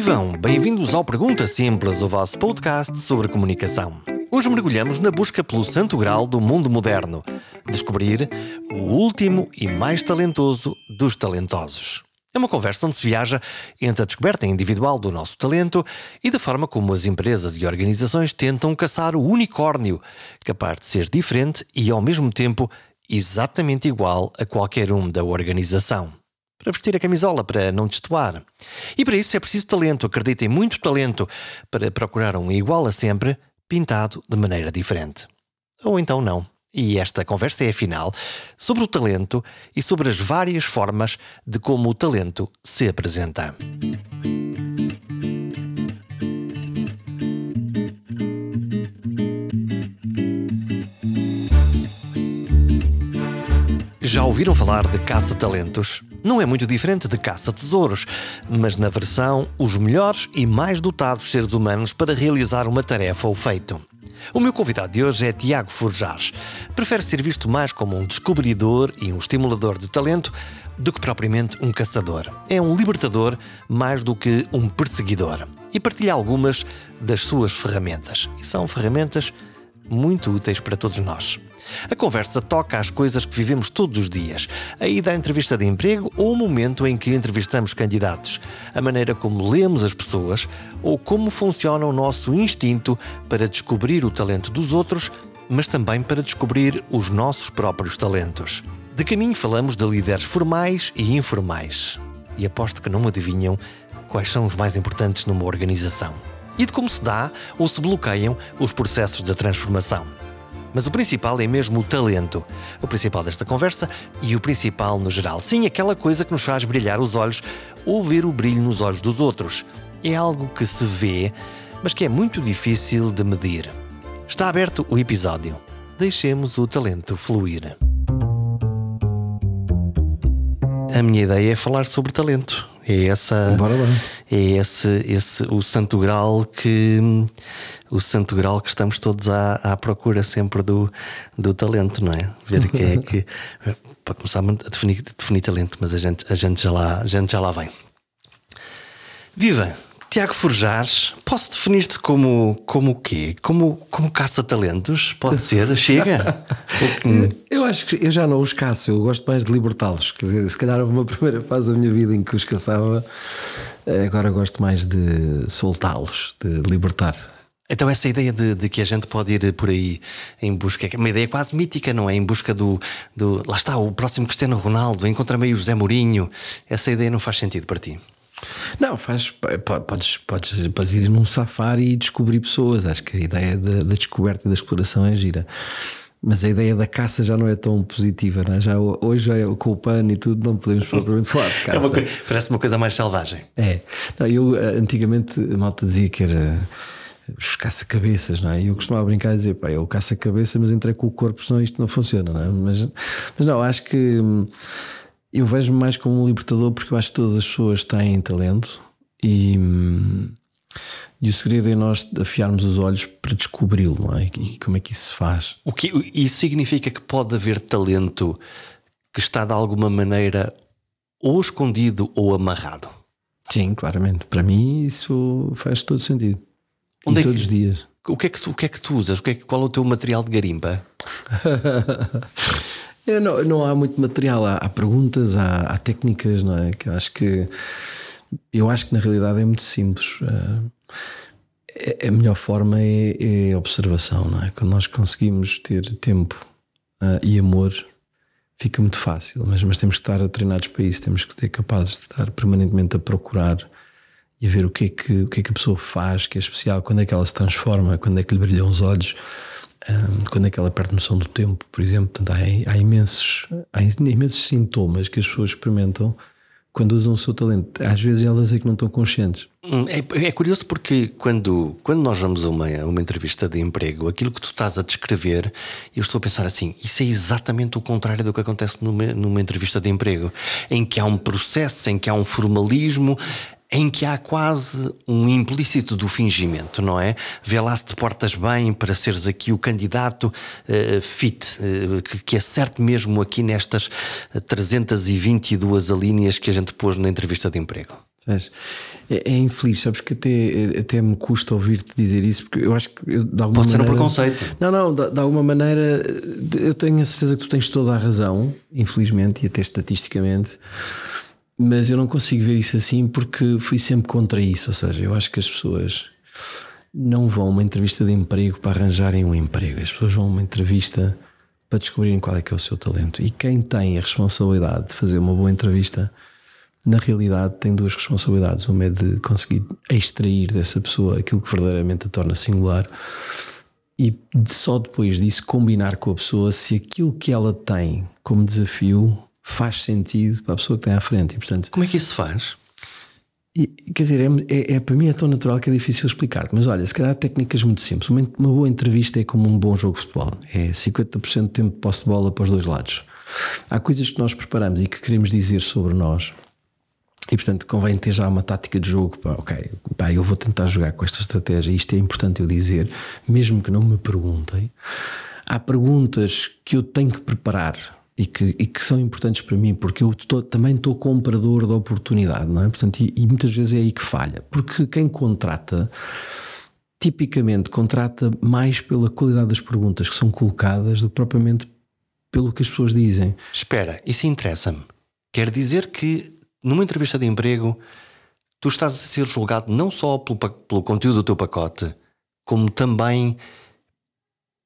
Vivam! Bem-vindos ao Pergunta Simples, o vosso podcast sobre comunicação. Hoje mergulhamos na busca pelo santo grau do mundo moderno. Descobrir o último e mais talentoso dos talentosos. É uma conversa onde se viaja entre a descoberta individual do nosso talento e da forma como as empresas e organizações tentam caçar o unicórnio, capaz de ser diferente e, ao mesmo tempo, exatamente igual a qualquer um da organização para vestir a camisola, para não destoar. E para isso é preciso talento, acreditem, muito talento, para procurar um igual a sempre, pintado de maneira diferente. Ou então não. E esta conversa é, afinal, sobre o talento e sobre as várias formas de como o talento se apresenta. Já ouviram falar de caça-talentos? Não é muito diferente de caça-tesouros, mas na versão os melhores e mais dotados seres humanos para realizar uma tarefa ou feito. O meu convidado de hoje é Tiago Forjares. Prefere ser visto mais como um descobridor e um estimulador de talento do que propriamente um caçador. É um libertador mais do que um perseguidor. E partilha algumas das suas ferramentas. E são ferramentas muito úteis para todos nós. A conversa toca às coisas que vivemos todos os dias, a ida à entrevista de emprego ou o momento em que entrevistamos candidatos, a maneira como lemos as pessoas ou como funciona o nosso instinto para descobrir o talento dos outros, mas também para descobrir os nossos próprios talentos. De caminho falamos de líderes formais e informais. E aposto que não adivinham quais são os mais importantes numa organização e de como se dá ou se bloqueiam os processos de transformação. Mas o principal é mesmo o talento. O principal desta conversa e o principal no geral. Sim, aquela coisa que nos faz brilhar os olhos ou ver o brilho nos olhos dos outros. É algo que se vê, mas que é muito difícil de medir. Está aberto o episódio. Deixemos o talento fluir. A minha ideia é falar sobre talento. É essa. É esse, esse o santo grau que o santo grau que estamos todos à, à procura sempre do, do talento, não é? Ver quem é que para começar a definir, definir talento, mas a gente, a gente já lá, a gente já lá vem. Viva! Tiago Forjares, posso definir-te como, como o quê? Como, como caça-talentos? Pode ser? Chega? eu acho que eu já não os caço, eu gosto mais de libertá-los. Quer dizer, se calhar houve uma primeira fase da minha vida em que os caçava, agora gosto mais de soltá-los, de libertar. Então, essa ideia de, de, que a gente pode ir por aí em busca, é uma ideia quase mítica, não é? Em busca do. do lá está, o próximo Cristiano Ronaldo, encontra meio José Mourinho. Essa ideia não faz sentido para ti? Não, faz. Podes, podes, podes ir num safari e descobrir pessoas. Acho que a ideia da, da descoberta e da exploração é gira. Mas a ideia da caça já não é tão positiva, não é? Já, hoje já é o com o pano e tudo, não podemos propriamente falar de caça. É uma, parece uma coisa mais selvagem. É. Não, eu eh, antigamente a malta dizia que era os caça-cabeças, não é? E eu costumava brincar e dizer, pá, eu caça-cabeça, mas entrei com o corpo, senão isto não funciona, não é? Mas, mas não, acho que hum, eu vejo-me mais como um libertador porque eu acho que todas as pessoas têm talento e, hum, e o segredo é nós afiarmos os olhos para descobri-lo, não é? E como é que isso se faz? O que isso significa que pode haver talento que está de alguma maneira ou escondido ou amarrado. Sim, claramente. Para mim isso faz todo sentido. Onde e é todos que, os dias. O que, é que tu, o que é que tu usas? O que é que, qual é o teu material de garimpa? não, não há muito material, há, há perguntas, há, há, técnicas, não é? Que eu acho que eu acho que na realidade é muito simples. Eh, a melhor forma é, é observação, não é? Quando nós conseguimos ter tempo uh, e amor, fica muito fácil, mas, mas temos que estar treinados para isso, temos que ser capazes de estar permanentemente a procurar e a ver o que, é que, o que é que a pessoa faz, que é especial, quando é que ela se transforma, quando é que lhe brilham os olhos, um, quando é que ela perde noção do tempo, por exemplo. Portanto, há, há, imensos, há imensos sintomas que as pessoas experimentam quando usam o seu talento. Às vezes elas é que não estão conscientes. Hum, é, é, curioso porque quando, quando nós vamos a uma, uma entrevista de emprego, aquilo que tu estás a descrever, eu estou a pensar assim: isso é exatamente o contrário do que acontece numa, numa entrevista de emprego, em que há um processo, em que há um formalismo, em que há quase um implícito do fingimento, não é? Vê lá se te portas bem para seres aqui o candidato uh, fit, uh, que, que acerte mesmo aqui nestas 322 alíneas que a gente pôs na entrevista de emprego. É, é, infeliz, sabes que até, até me custa ouvir-te dizer isso, porque eu acho que eu, de alguma Pode maneira, ser um preconceito. Não, não, de, de, alguma maneira eu tenho a certeza que tu tens toda a razão, infelizmente, e até estatisticamente, mas eu não consigo ver isso assim porque fui sempre contra isso. Ou seja, eu acho que as pessoas não vão a uma entrevista de emprego para arranjarem um emprego, as pessoas vão a uma entrevista para descobrirem qual é que é o seu talento. E quem tem a responsabilidade de fazer uma boa entrevista na realidade tem duas responsabilidades. Uma é de conseguir extrair dessa pessoa aquilo que verdadeiramente a torna singular e só depois disso combinar com a pessoa se aquilo que ela tem como desafio faz sentido para a pessoa que tem à frente. E, portanto, Como é que isso se faz? E, quer dizer, é, é, é, para mim é tão natural que é difícil explicar. Mas olha, se calhar técnicas muito simples. Uma, uma boa entrevista é como um bom jogo de futebol. É 50% de tempo de posse de bola para os dois lados. Há coisas que nós preparamos e que queremos dizer sobre nós e portanto convém ter já uma tática de jogo. Pá, ok, pá, eu vou tentar jogar com esta estratégia. Isto é importante eu dizer, mesmo que não me perguntem. Há perguntas que eu tenho que preparar e que, e que são importantes para mim, porque eu tô, também estou comprador da oportunidade, não é? Portanto, e, e muitas vezes é aí que falha, porque quem contrata tipicamente contrata mais pela qualidade das perguntas que são colocadas do que propriamente pelo que as pessoas dizem. Espera, isso interessa-me. Quer dizer que numa entrevista de emprego, tu estás a ser julgado não só pelo, pelo conteúdo do teu pacote, como também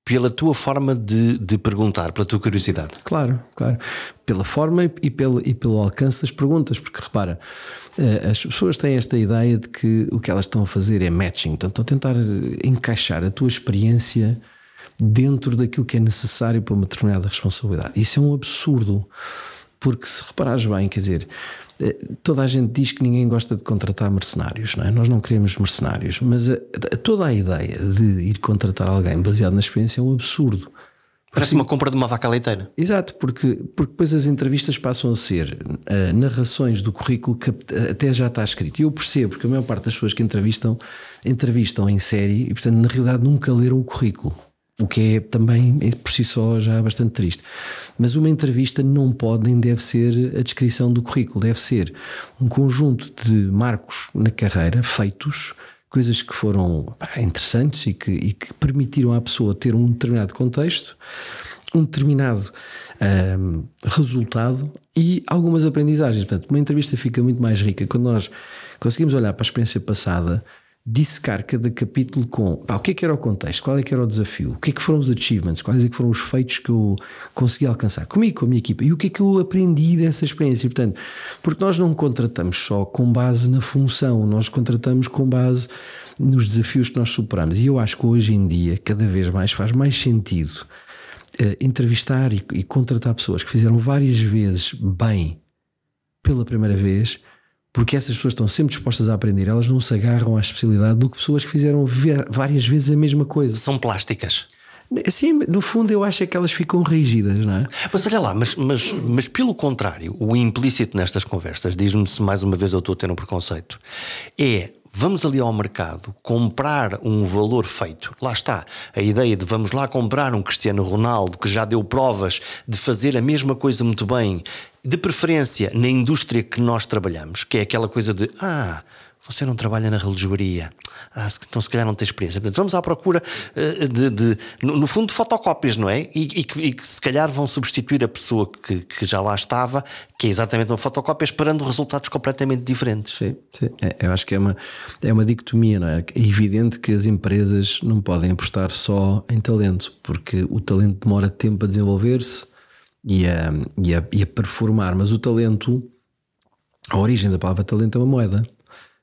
pela tua forma de, de, perguntar, pela tua curiosidade. Claro, claro. Pela forma e pelo, e pelo alcance das perguntas, porque repara, eh, as pessoas têm esta ideia de que o que elas estão a fazer é matching, portanto, estão a tentar encaixar a tua experiência dentro daquilo que é necessário para uma determinada responsabilidade. Isso é um absurdo, porque se reparares bem, quer dizer, eh, toda a gente diz que ninguém gosta de contratar mercenários, não é? Nós não queremos mercenários, mas a, a, toda a ideia de ir contratar alguém baseado na experiência é um absurdo. Parece assim, uma compra de uma vaca leiteira. Exato, porque, porque depois as entrevistas passam a ser uh, narrações do currículo que até já está escrito. E eu percebo, porque a maior parte das pessoas que entrevistam, entrevistam em série e, portanto, na realidade nunca leram o currículo. O que é também por si só já bastante triste. Mas uma entrevista não pode nem deve ser a descrição do currículo, deve ser um conjunto de marcos na carreira feitos, coisas que foram pá, interessantes e que, e que, permitiram à pessoa ter um determinado contexto, um determinado um, resultado e algumas aprendizagens. Portanto, uma entrevista fica muito mais rica quando nós conseguimos olhar para a experiência passada dissecar cada capítulo com pá, o que é que era o contexto, qual é que era o desafio, o que é que foram os achievements, quais é que foram os feitos que eu consegui alcançar? Comigo, com a minha equipa. E o que é que eu aprendi dessa experiência. Portanto, porque nós não contratamos só com base na função, nós contratamos com base nos desafios que nós superamos. E eu acho que hoje em dia, cada vez mais, faz mais sentido uh, entrevistar e, e contratar pessoas que fizeram várias vezes bem pela primeira vez porque essas pessoas estão sempre dispostas a aprender, elas não se agarram à especialidade do que pessoas que fizeram várias vezes a mesma coisa. São plásticas. Sim, no fundo eu acho é que elas ficam rígidas, não é? Mas olha lá, mas, mas, mas pelo contrário, o implícito nestas conversas, diz-me se mais uma vez eu estou a ter um preconceito, é vamos ali ao mercado comprar um valor feito. Lá está a ideia de vamos lá comprar um Cristiano Ronaldo que já deu provas de fazer a mesma coisa muito bem de preferência na indústria que nós trabalhamos, que é aquela coisa de ah, você não trabalha na relojoaria, ah, então se calhar não tem experiência. Portanto, vamos à procura uh, de, de, no, no, fundo, de fotocópias, não é? E, e, que, e, que, se calhar vão substituir a pessoa que, que, já lá estava, que é exatamente uma fotocópia, esperando resultados completamente diferentes. Sim, sim. É, eu acho que é uma, é uma dicotomia, não é? É evidente que as empresas não podem apostar só em talento, porque o talento demora tempo a desenvolver-se e a, e, a, e a performar, mas o talento, a origem da palavra talento é uma moeda.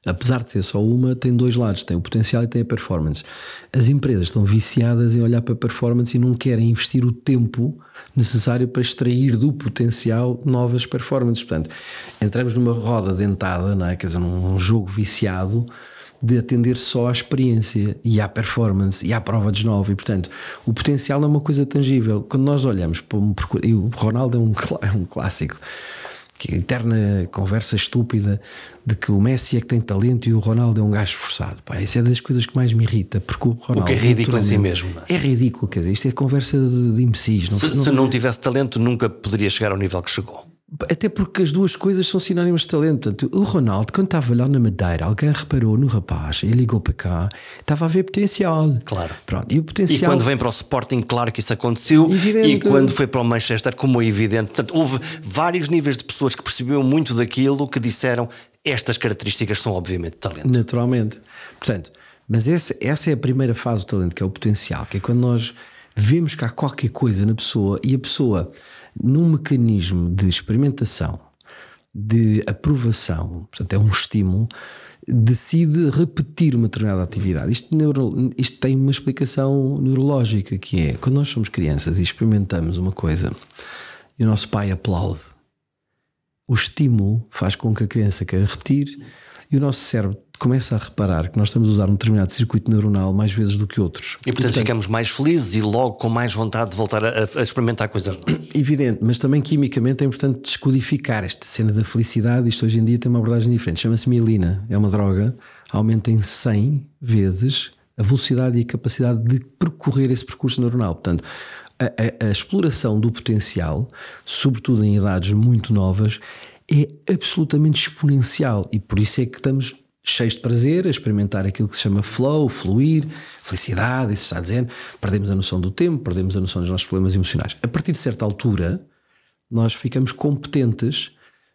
Apesar de ser só uma, tem dois lados: tem o potencial e tem a performance. As empresas estão viciadas em olhar para a performance e não querem investir o tempo necessário para extrair do potencial novas performances. Portanto, entramos numa roda dentada, não é? quer dizer, num jogo viciado de atender só à experiência e à performance e à prova de novo. E, portanto, o potencial é uma coisa tangível. Quando nós olhamos para um e o Ronaldo é um, é um clássico, que a eterna conversa estúpida de que o Messi é que tem talento e o Ronaldo é um gajo esforçado. Pá, isso é das coisas que mais me irrita, porque o Ronaldo. O que é ridículo em si mesmo. É? é? ridículo, quer dizer, isto é conversa de, de imbecis. Se não, se não tivesse talento, nunca poderia chegar ao nível que chegou. Até porque as duas coisas são sinónimos de talento. Portanto, o Ronaldo, quando estava lá na Madeira, alguém reparou no rapaz e ligou para cá, estava a ver potencial. Claro. Pronto, e o potencial. E quando vem para o Sporting, claro que isso aconteceu. Evidente. E quando foi para o Manchester, como é evidente. Portanto, houve vários níveis de pessoas que perceberam muito daquilo que disseram estas características são obviamente talento. Naturalmente. Portanto, mas essa, essa é a primeira fase do talento, que é o potencial, que é quando nós vemos que há qualquer coisa na pessoa e a pessoa num mecanismo de experimentação, de aprovação, portanto, é um estímulo, decide repetir uma determinada atividade. Isto, neuro, isto tem uma explicação neurológica que é quando nós somos crianças e experimentamos uma coisa e o nosso pai aplaude, o estímulo faz com que a criança queira repetir e o nosso cérebro começa a reparar que nós estamos a usar um determinado circuito neuronal mais vezes do que outros. E portanto, portanto ficamos mais felizes e logo com mais vontade de voltar a, a experimentar coisas novas. Evidente, mas também quimicamente é importante descodificar esta cena da felicidade. Isto hoje em dia tem uma abordagem diferente. Chama-se mielina, é uma droga, aumenta em 100 vezes a velocidade e a capacidade de percorrer esse percurso neuronal. Portanto, a, a, a exploração do potencial, sobretudo em idades muito novas, é absolutamente exponencial e por isso é que estamos cheios de prazer, a experimentar aquilo que se chama flow, fluir, felicidade, isso está dizendo. Perdemos a noção do tempo, perdemos a noção dos nossos problemas emocionais. A partir de certa altura, nós ficamos competentes,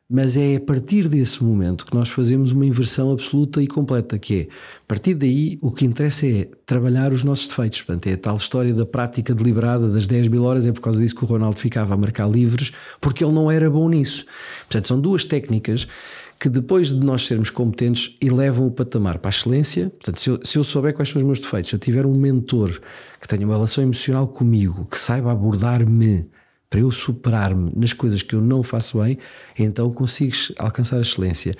mas é a partir desse momento que nós fazemos uma inversão absoluta e completa, que é, a partir daí, o que interessa é trabalhar os nossos defeitos. Portanto, é a tal história da prática deliberada das 10 mil horas, é por causa disso que o Ronaldo ficava a marcar livres, porque ele não era bom nisso. Portanto, são duas técnicas que depois de nós sermos competentes elevam o patamar para a excelência. Portanto, se eu, se eu souber quais são os meus defeitos, se eu tiver um mentor que tenha uma relação emocional comigo, que saiba abordar-me para eu superar-me nas coisas que eu não faço bem, então consigo alcançar a excelência.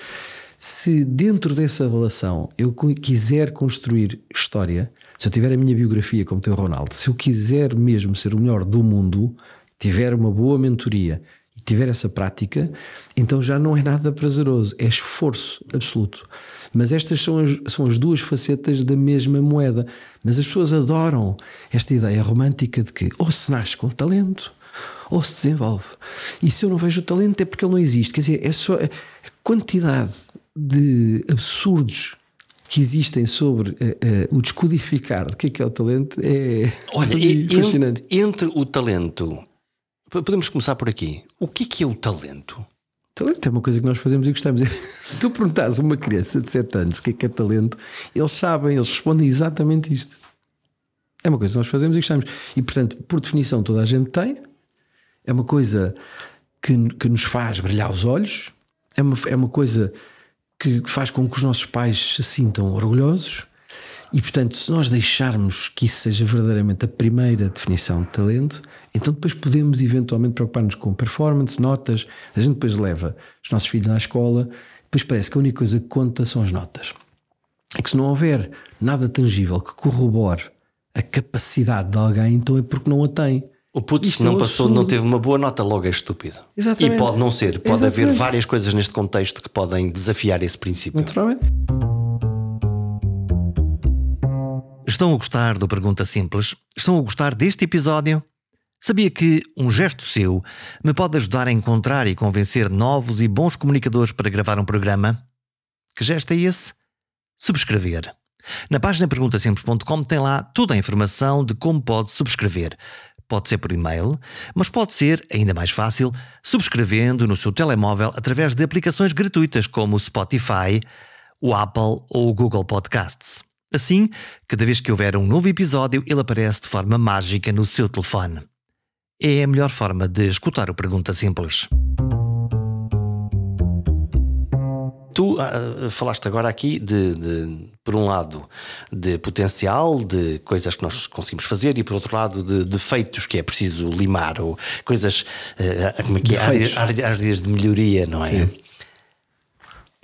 Se dentro dessa relação eu quiser construir história, se eu tiver a minha biografia como tem o Ronaldo, se eu quiser mesmo ser o melhor do mundo, tiver uma boa mentoria tiver essa prática, então já não é nada prazeroso, é esforço absoluto. Mas estas são as, são as duas facetas da mesma moeda. Mas as pessoas adoram esta ideia romântica de que ou se nasce com talento ou se desenvolve. E se eu não vejo o talento é porque ele não existe. Quer dizer, é só a quantidade de absurdos que existem sobre uh, uh, o descodificar do que é, que é o talento é Olha, fascinante. Entre o talento Podemos começar por aqui. O que é, que é o talento? Talento é uma coisa que nós fazemos e gostamos. Se tu perguntas a uma criança de 7 anos o que é que é talento, eles sabem, eles respondem exatamente isto. É uma coisa que nós fazemos e gostamos. E portanto, por definição, toda a gente tem. É uma coisa que, que nos faz brilhar os olhos. É uma, é uma coisa que faz com que os nossos pais se sintam orgulhosos. E portanto, se nós deixarmos que isso seja verdadeiramente a primeira definição de talento, então depois podemos eventualmente preocupar-nos com performance, notas. A gente depois leva os nossos filhos à escola, depois parece que a única coisa que conta são as notas. É que se não houver nada tangível que corrobore a capacidade de alguém, então é porque não a tem. O puto, se não é passou, não teve uma boa nota, logo é estúpido. Exatamente. E pode não ser. Pode Exatamente. haver várias coisas neste contexto que podem desafiar esse princípio. Naturalmente. Estão a gostar do Pergunta Simples? Estão a gostar deste episódio? Sabia que um gesto seu me pode ajudar a encontrar e convencer novos e bons comunicadores para gravar um programa? Que gesto é esse? Subscrever. Na página perguntasimples.com tem lá toda a informação de como pode subscrever. Pode ser por e-mail, mas pode ser, ainda mais fácil, subscrevendo no seu telemóvel através de aplicações gratuitas como o Spotify, o Apple ou o Google Podcasts. Assim, cada vez que houver um novo episódio, ele aparece de forma mágica no seu telefone. É a melhor forma de escutar o Pergunta Simples. Tu uh, falaste agora aqui de, de, por um lado, de potencial, de coisas que nós conseguimos fazer, e por outro lado, de defeitos que é preciso limar, ou coisas, uh, como é que é? Áreas, áreas de melhoria, não é? Sim.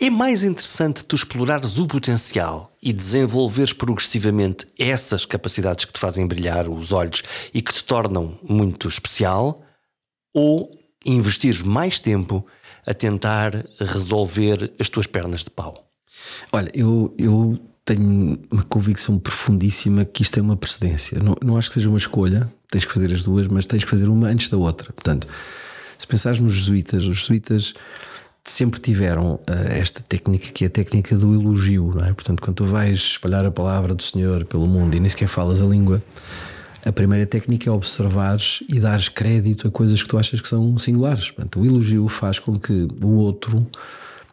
É mais interessante tu explorares o potencial e desenvolveres progressivamente essas capacidades que te fazem brilhar os olhos e que te tornam muito especial, ou investires mais tempo a tentar resolver as tuas pernas de pau? Olha, eu, eu tenho uma convicção profundíssima que isto é uma precedência. Não, não acho que seja uma escolha, tens que fazer as duas, mas tens que fazer uma antes da outra. Portanto, Se pensares nos jesuítas, os jesuítas sempre tiveram uh, esta técnica que é a técnica do elogio, não é? Portanto, quando tu vais espalhar a palavra do Senhor pelo mundo e nem sequer falas a língua, a primeira técnica é observares e dares crédito a coisas que tu achas que são singulares. Portanto, o elogio faz com que o outro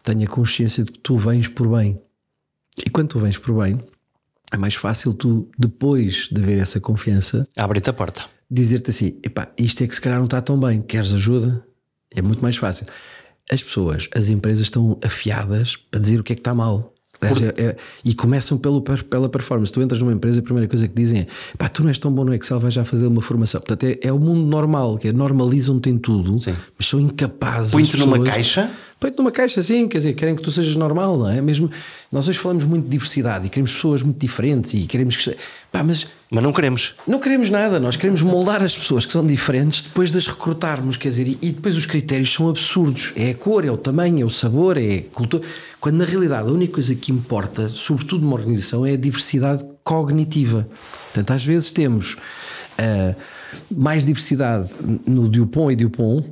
tenha consciência de que tu vens por bem. E quando tu vens por bem, é mais fácil tu, depois de ver essa confiança, abre-te a porta. Dizer-te assim: epá, isto é que se calhar não está tão bem, queres ajuda? É muito mais fácil. As pessoas, as empresas estão afiadas para dizer o que é que está mal. Por... É, é, e começam pelo, pela performance. Tu entras numa empresa, a primeira coisa que dizem é: pá, tu não és tão bom no Excel, vais já fazer uma formação. Portanto, é, é o mundo normal, que é normalizam-te em tudo, Sim. mas são incapazes. Põe-te numa caixa Põe-te numa caixa assim, quer dizer, querem que tu sejas normal, não é? Mesmo nós hoje falamos muito de diversidade e queremos pessoas muito diferentes e queremos que. Pá, mas, mas não queremos. Não queremos nada, nós queremos moldar as pessoas que são diferentes depois de as recrutarmos, quer dizer, e, depois os critérios são absurdos. É a cor, é o tamanho, é o sabor, é a cultura. Quando na realidade a única coisa que importa, sobretudo numa organização, é a diversidade cognitiva. Portanto, às vezes temos. Uh, mais diversidade no Dupont e Dupont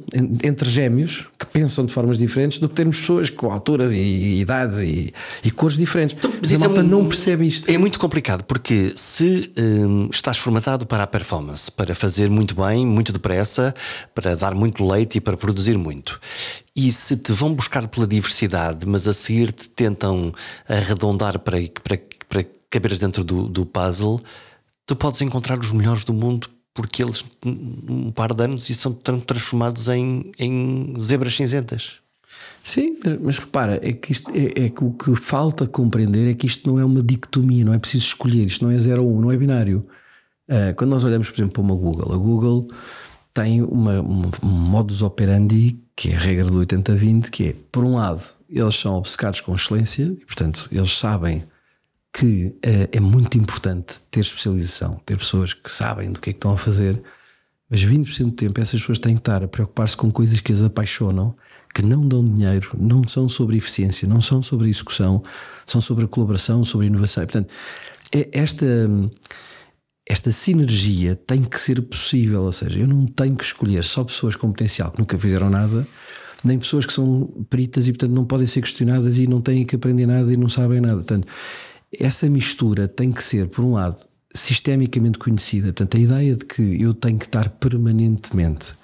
entre gêmeos que pensam de formas diferentes do que termos pessoas com alturas e, idades e, e, cores diferentes. Então, mas a malta é, não percebe isto. É muito complicado porque se hum, estás formatado para a performance, para fazer muito bem, muito depressa, para dar muito leite e para produzir muito. E se te vão buscar pela diversidade, mas a seguir te tentam arredondar para, para, para caberes dentro do, do puzzle, tu podes encontrar os melhores do mundo porque eles, um par de anos, e são transformados em, em zebras cinzentas. Sim, mas, mas, repara, é que, isto, é, é, que o que falta compreender é que isto não é uma dicotomia, não é preciso escolher, isto não é 0 ou 1, um, não é binário. Uh, quando nós olhamos, por exemplo, para uma Google, a Google tem uma, uma, um modus operandi que é a regra do 80-20, que é, por um lado, eles são obcecados com excelência e, portanto, eles sabem que uh, é muito importante ter especialização, ter pessoas que sabem do que é que estão a fazer, mas 20% do tempo essas pessoas têm que estar a preocupar-se com coisas que as apaixonam, que não dão dinheiro, não são sobre eficiência, não são sobre execução, são sobre a colaboração, sobre a inovação. E, portanto, é esta, esta sinergia tem que ser possível, ou seja, eu não tenho que escolher só pessoas com potencial que nunca fizeram nada, nem pessoas que são peritas e, portanto, não podem ser questionadas e não têm que aprender nada e não sabem nada. Portanto, essa mistura tem que ser, por um lado, sistemicamente conhecida. Portanto, a ideia de que eu tenho que estar permanentemente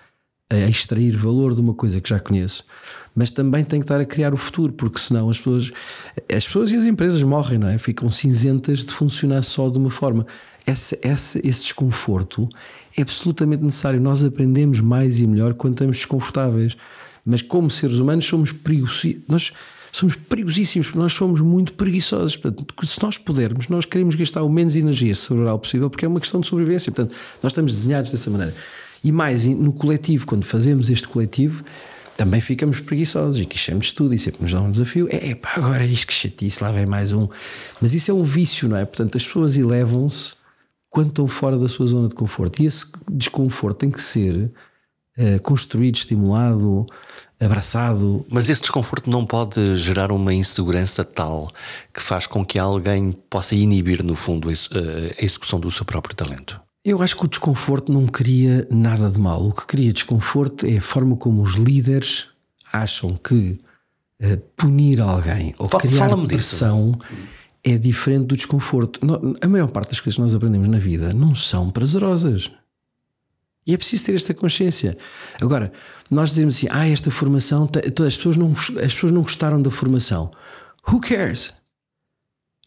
a extrair valor de uma coisa que já conheço, mas também tenho que estar a criar o futuro, porque senão as pessoas, as pessoas e as empresas morrem, não é? Ficam cinzentas de funcionar só de uma forma. Esse, esse, esse desconforto é absolutamente necessário. Nós aprendemos mais e melhor quando estamos desconfortáveis, mas como seres humanos somos perigosos. Nós, somos perigosíssimos, porque nós somos muito preguiçosos. Portanto, se nós pudermos, nós queremos gastar o menos energia cerebral possível, porque é uma questão de sobrevivência. Portanto, nós estamos desenhados dessa maneira. E mais, no coletivo, quando fazemos este coletivo, também ficamos preguiçosos e queixamos tudo e sempre nos dá um desafio. É pá, agora isto que chatice, lá vem mais um. Mas isso é um vício, não é? Portanto, as pessoas elevam-se quando estão fora da sua zona de conforto. E esse desconforto tem que ser uh, construído, estimulado, abraçado. Mas esse desconforto não pode gerar uma insegurança tal que faz com que alguém possa inibir, no fundo, eh, a execução do seu próprio talento? Eu acho que o desconforto não cria nada de mal. O que cria desconforto é a forma como os líderes acham que uh, punir alguém ou criar pressão disso. é diferente do desconforto. A maior parte das coisas que nós aprendemos na vida não são prazerosas. E é preciso ter esta consciência. Agora, nós dizemos assim: ah, esta formação, as pessoas, não, as pessoas não gostaram da formação. Who cares?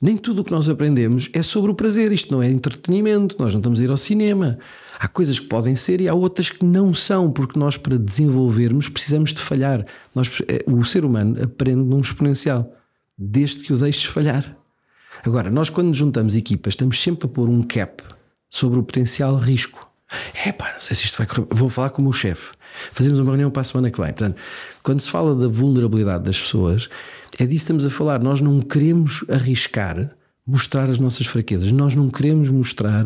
Nem tudo o que nós aprendemos é sobre o prazer. Isto não é entretenimento. Nós não estamos a ir ao cinema. Há coisas que podem ser e há outras que não são, porque nós, para desenvolvermos, precisamos de falhar. Nós, eh, o ser humano aprende num exponencial, desde que o deixes falhar. Agora, nós, quando juntamos equipas, estamos sempre a pôr um cap sobre o potencial risco. É pá, não sei se isto vai correr. Vou falar com o meu chefe. Fazemos uma reunião para a semana que vem. Portanto, quando se fala da vulnerabilidade das pessoas, é disso que estamos a falar. Nós não queremos arriscar mostrar as nossas fraquezas. Nós não queremos mostrar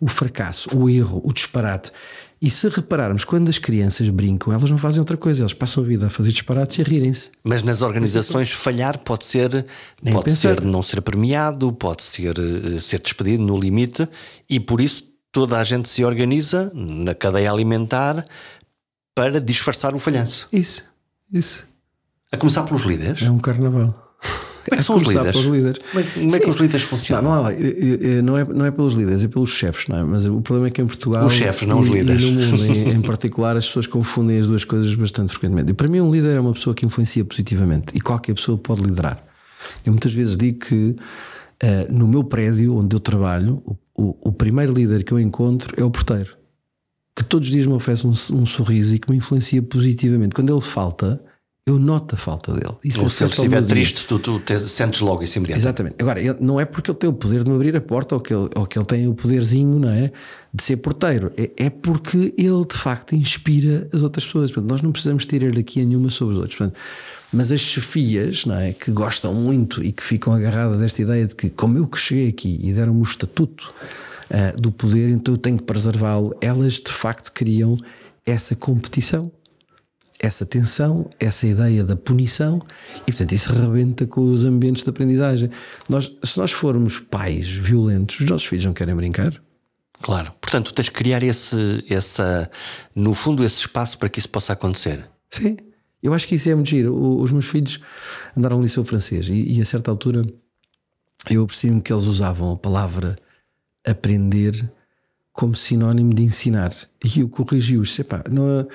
o fracasso, o erro, o disparate. E se repararmos, quando as crianças brincam, elas não fazem outra coisa, elas passam a vida a fazer disparates e a rirem-se. Mas nas organizações falhar pode ser, pode ser não ser premiado, pode ser eh, ser despedido no limite, e por isso toda a gente se organiza na cadeia alimentar para disfarçar o falhanço. Isso, isso. A começar pelos líderes. É um carnaval. Como é que são os líderes? Pelos líderes. Como é, como é que os líderes funcionam? Não, não, não, é, não é pelos líderes, é pelos chefes, não é? Mas o problema é que em Portugal. Os chefes, não os e, líderes. E no mundo, em, em, particular, as pessoas confundem as duas coisas bastante frequentemente. E para mim, um líder é uma pessoa que influencia positivamente e qualquer pessoa pode liderar. Eu muitas vezes digo que uh, no meu prédio onde eu trabalho, o, o, primeiro líder que eu encontro é o porteiro, que todos os dias me oferece um, um sorriso e que me influencia positivamente. Quando ele falta eu noto a falta dele. Isso ou se ele estiver triste, tu, tu te, sentes logo isso imediatamente. Exatamente. Agora, ele, não é porque ele tem o poder de me abrir a porta ou que ele, ou que ele tem o poderzinho não é, de ser porteiro. É, é porque ele de facto inspira as outras pessoas. Portanto, nós não precisamos ter hierarquia nenhuma sobre os outros. Portanto, mas as chefias não é, que gostam muito e que ficam agarradas a esta ideia de que, como eu que cheguei aqui e deram-me o estatuto uh, do poder, então eu tenho que preservá-lo, elas de facto criam essa competição essa tensão, essa ideia da punição, e portanto isso rebenta com os ambientes de aprendizagem. Nós, se nós formos pais violentos, os nossos filhos não querem brincar. Claro, portanto tens que criar esse, essa, no fundo, esse espaço para que isso possa acontecer. Sim, eu acho que isso é muito giro. Os meus filhos andaram no liceu francês e, e a certa altura eu aprecio-me que eles usavam a palavra aprender como sinónimo de ensinar. E eu corrigi-os. Não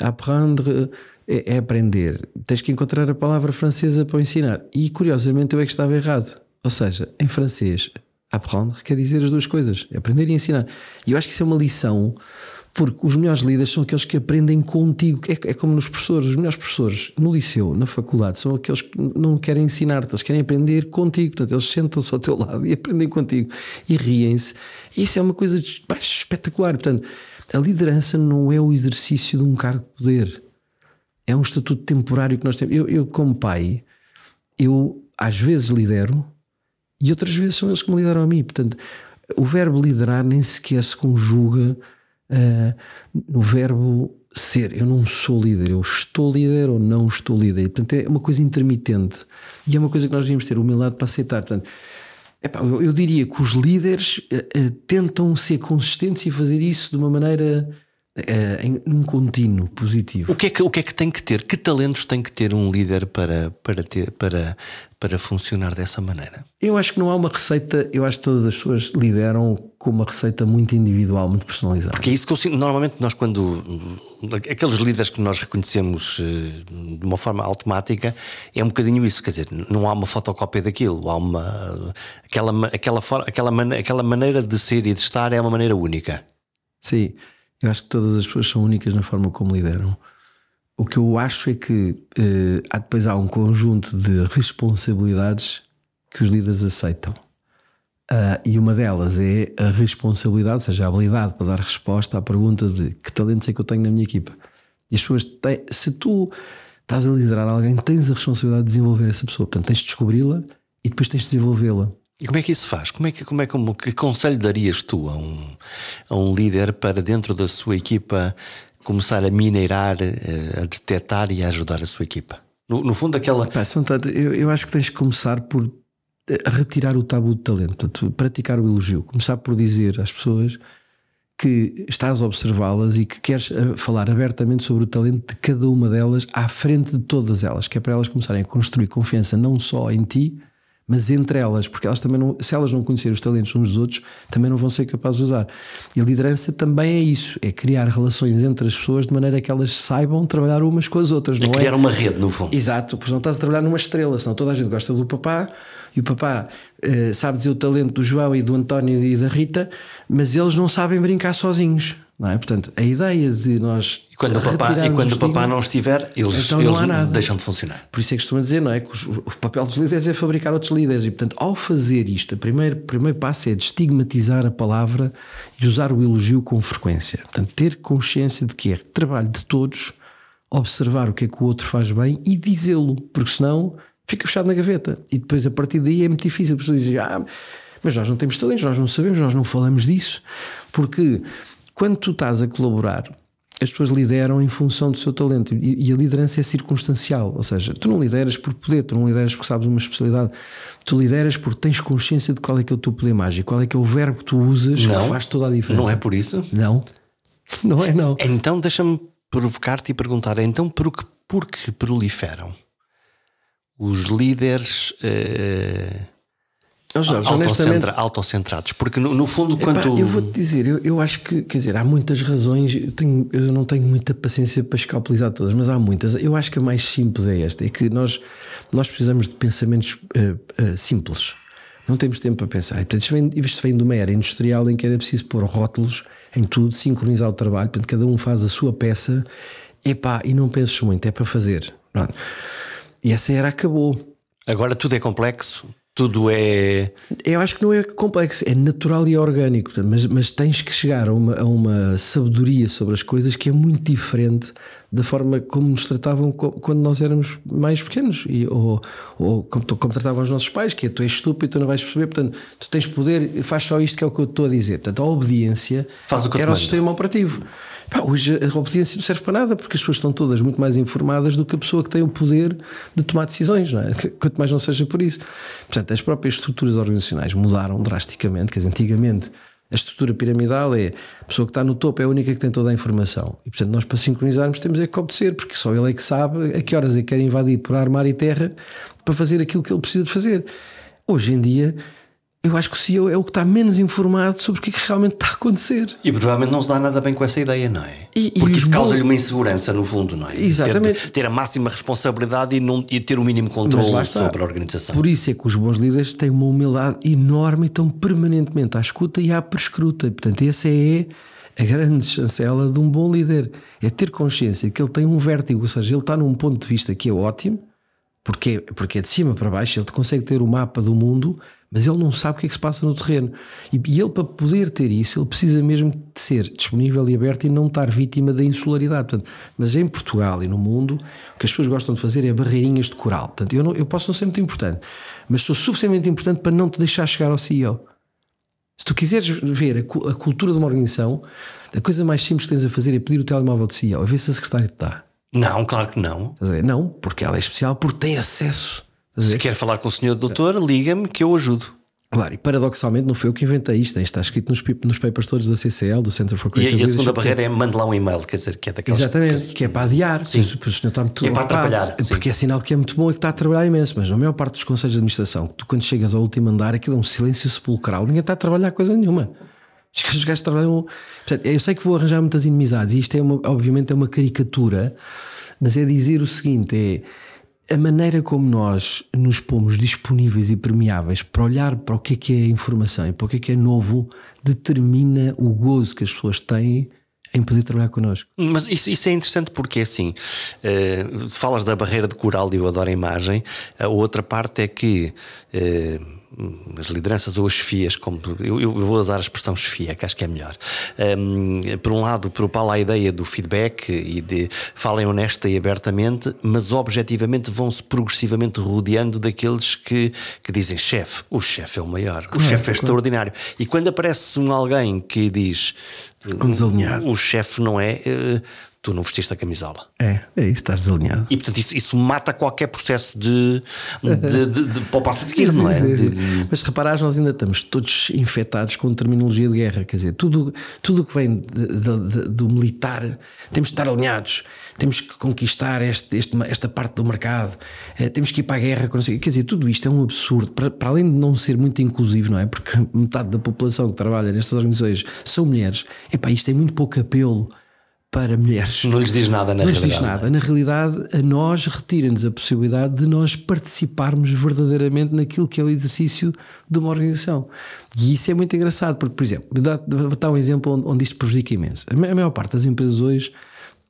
Aprendre é, é aprender. Tens que encontrar a palavra francesa para ensinar. E curiosamente eu é que estava errado. Ou seja, em francês, apprendre quer dizer as duas coisas: aprender e ensinar. E eu acho que isso é uma lição, porque os melhores líderes são aqueles que aprendem contigo. É, é como nos professores, os melhores professores no liceu, na faculdade, são aqueles que não querem ensinar-te, eles querem aprender contigo. Portanto, eles sentam-se ao teu lado e aprendem contigo e riem-se. Isso é uma coisa espetacular. Portanto, a liderança não é o exercício de um cargo de poder. É um estatuto temporário que nós temos. Eu, eu como pai, eu às vezes lidero e outras vezes são eles que me lideram a mim. Portanto, o verbo liderar nem sequer se conjuga uh, no verbo ser. Eu não sou líder, eu estou líder ou não estou líder. Portanto, é uma coisa intermitente e é uma coisa que nós devíamos ter humildade para aceitar. Portanto, Epá, eu, eu, diria que os líderes uh, uh, tentam ser consistentes e fazer isso de uma maneira uh, em, num contínuo positivo. O que, é que, o que é que tem que ter? Que talentos tem que ter um líder para, para, ter, para, para funcionar dessa maneira? Eu acho que não há uma receita, eu acho que todas as pessoas lideram com uma receita muito individual, muito personalizada. Porque é isso que eu sinto. Normalmente, nós, quando. Aqueles líderes que nós reconhecemos eh, de uma forma automática, é um bocadinho isso. Quer dizer, não há uma fotocópia daquilo. Há uma. Aquela, aquela, aquela, aquela maneira de ser e de estar é uma maneira única. Sim, eu acho que todas as pessoas são únicas na forma como lideram. O que eu acho é que eh, há, depois há um conjunto de responsabilidades que os líderes aceitam. Uh, e uma delas é a responsabilidade, ou seja, a habilidade para dar resposta à pergunta de que talentos é que eu tenho na minha equipa. E as pessoas têm, se tu estás a liderar alguém, tens a responsabilidade de desenvolver essa pessoa. Portanto, tens de descobri-la e depois tens de desenvolvê-la. E como é que isso faz? Como é que, como é, como, que conselho darias tu a um, a um líder para dentro da sua equipa começar a mineirar, eh, a detectar e a ajudar a sua equipa? No, no fundo, aquela. Pá, eu, eu acho que tens de começar por retirar o tabu do talento, portanto, praticar o elogio, começar por dizer às pessoas que estás a observá-las e que queres eh, falar abertamente sobre o talento de cada uma delas à frente de todas elas, que é para elas começarem a construir confiança não só em ti, mas entre elas, porque elas também não, se elas não conhecerem os talentos uns dos outros, também não vão ser capazes de usar. E a liderança também é isso, é criar relações entre as pessoas de maneira que elas saibam trabalhar umas com as outras. É não criar é? uma rede, no fundo. Exato, porque não estás a trabalhar numa estrela, senão toda a gente gosta do papá e o papá uh, sabe dizer o talento do João e do António e da Rita, mas eles não sabem brincar sozinhos. Não é? Portanto, a ideia de nós. E quando o papá, e quando o papá não estiver, eles, então eles não deixam de funcionar. Por isso é que costuma dizer, não é? Que o papel dos líderes é fabricar outros líderes. E, portanto, ao fazer isto, o primeiro, primeiro passo é destigmatizar a palavra e usar o elogio com frequência. Portanto, ter consciência de que é trabalho de todos observar o que é que o outro faz bem e dizê-lo, porque senão fica fechado na gaveta. E depois, a partir daí, é muito difícil. A pessoa diz, ah, mas nós não temos talentos, nós não sabemos, nós não falamos disso, porque quando tu estás a colaborar, as pessoas lideram em função do seu talento e, a liderança é circunstancial, ou seja, tu não lideras por poder, tu não lideras porque sabes uma especialidade, tu lideras porque tens consciência de qual é que é o teu poder mágico, qual é que é o verbo que tu usas não, que faz toda a diferença. Não é por isso? Não, não é não. Então deixa-me provocar-te e perguntar então por que, por que proliferam os líderes uh, oh, Jorge, autocentra, autocentrados? Porque no, no fundo, Epá, quanto. Eu vou-te dizer, eu, eu acho que, quer dizer, há muitas razões, eu, tenho, eu não tenho muita paciência para escalpelizar todas, mas há muitas. Eu acho que a mais simples é esta: é que nós, nós precisamos de pensamentos uh, uh, simples. Não temos tempo para pensar. E, portanto, isto vem, isto vem de uma era industrial em que era preciso pôr rótulos em tudo, sincronizar o trabalho, portanto, cada um faz a sua peça. Epá, e não penses muito, é para fazer. Pronto. E essa era acabou. Agora tudo é complexo, tudo é. Eu acho que não é complexo, é natural e orgânico, mas, mas tens que chegar a uma, a uma sabedoria sobre as coisas que é muito diferente da forma como nos tratavam quando nós éramos mais pequenos, e, ou, ou como, como, tratavam os nossos pais, que é tu és estúpido, tu não vais perceber, portanto, tu tens poder, faz só isto que é o que eu estou a dizer. Portanto, a obediência Faz o que era o sistema operativo. Pá, hoje a obediência não serve para nada porque as pessoas estão todas muito mais informadas do que a pessoa que tem o poder de tomar decisões, não é? quanto mais não seja por isso. Portanto, as próprias estruturas organizacionais mudaram drasticamente, quer dizer, antigamente a estrutura piramidal é a pessoa que está no topo é a única que tem toda a informação. E portanto, nós para sincronizarmos temos é que obedecer, porque só ele é que sabe a que horas é que quer invadir por ar, mar e terra para fazer aquilo que ele precisa de fazer. Hoje em dia eu acho que o CEO é o que está menos informado sobre o que, é que realmente está a acontecer. E provavelmente não se dá nada bem com essa ideia, não é? E, Porque e isso causa-lhe uma insegurança, no fundo, não é? Exatamente. Ter, ter a máxima responsabilidade e, não, e ter o mínimo controle sobre a organização. Por isso é que os bons líderes têm uma humildade enorme e estão permanentemente à escuta e à prescruta. Portanto, essa é a grande chancela de um bom líder. É ter consciência que ele tem um vértigo, ou seja, ele está num ponto de vista que é ótimo, porque, porque é de cima para baixo, ele consegue ter o mapa do mundo mas ele não sabe o que é que se passa no terreno. E, e, ele, para poder ter isso, ele precisa mesmo de ser disponível e aberto e não estar vítima da insularidade. Portanto, mas em Portugal e no mundo, o que as pessoas gostam de fazer é barreirinhas de coral. Portanto, eu, não, eu posso não ser muito importante, mas sou suficientemente importante para não te deixar chegar ao CEO. Se tu quiseres ver a, a cultura de uma organização, a coisa mais simples que tens a fazer é pedir o telemóvel do CEO, a ver se a secretária te dá. Não, claro que não. Não, porque ela é especial, porque tem acesso se quer falar com o senhor doutor, liga-me que eu ajudo. Claro, e paradoxalmente não foi eu que inventei isto, está escrito nos, nos papers todos da CCL, do Center for Creative E, e a segunda barreira é mande lá um e-mail, quer dizer, que é daqueles. Exatamente, que, que é para adiar, sim. o senhor está muito é para atrapalhar. Porque é sinal que é muito bom e que está a trabalhar imenso, mas na maior parte dos conselhos de administração, tu quando chegas ao último andar, aquilo é um silêncio sepulcral, ninguém está a trabalhar coisa nenhuma. Os gajos trabalham. Portanto, eu sei que vou arranjar muitas inimizades, e isto é uma, obviamente é uma caricatura, mas é dizer o seguinte: é a maneira como nós nos pomos disponíveis e permeáveis para olhar para o que é que é informação e para o que é que é novo determina o gozo que as pessoas têm em poder trabalhar connosco. Mas isso, isso é interessante porque assim, uh, falas da barreira de coral e eu adoro a imagem, a outra parte é que uh, as lideranças ou as FIAs, como eu, eu, vou usar a expressão chefia, que acho que é melhor. Um, por um lado, propala a ideia do feedback e de falem honesta e abertamente, mas objetivamente vão-se progressivamente rodeando daqueles que, que dizem chefe, o chefe é o maior, o chefe é extraordinário. E quando aparece um alguém que diz um o chefe não é. Tu não vestiste a camisola. É, é isso, estás desalinhado. E portanto isso, isso mata qualquer processo de, de, de, de para o passo a seguir, não é? De... Mas reparares, nós ainda estamos todos infectados com terminologia de guerra, quer dizer, tudo o que vem do militar, temos de estar alinhados, temos que conquistar este, este, esta parte do mercado, é, temos que ir para a guerra, quer dizer, tudo isto é um absurdo, para, para além de não ser muito inclusivo, não é? Porque metade da população que trabalha nestas organizações são mulheres, epá, isto tem muito pouco apelo para mulheres. Não lhes diz nada na não realidade. Não lhes diz nada. Na realidade, a nós retira-nos a possibilidade de nós participarmos verdadeiramente naquilo que é o exercício de uma organização. E isso é muito engraçado, porque, por exemplo, vou dar um exemplo onde, onde isto prejudica imenso. A maior parte das empresas hoje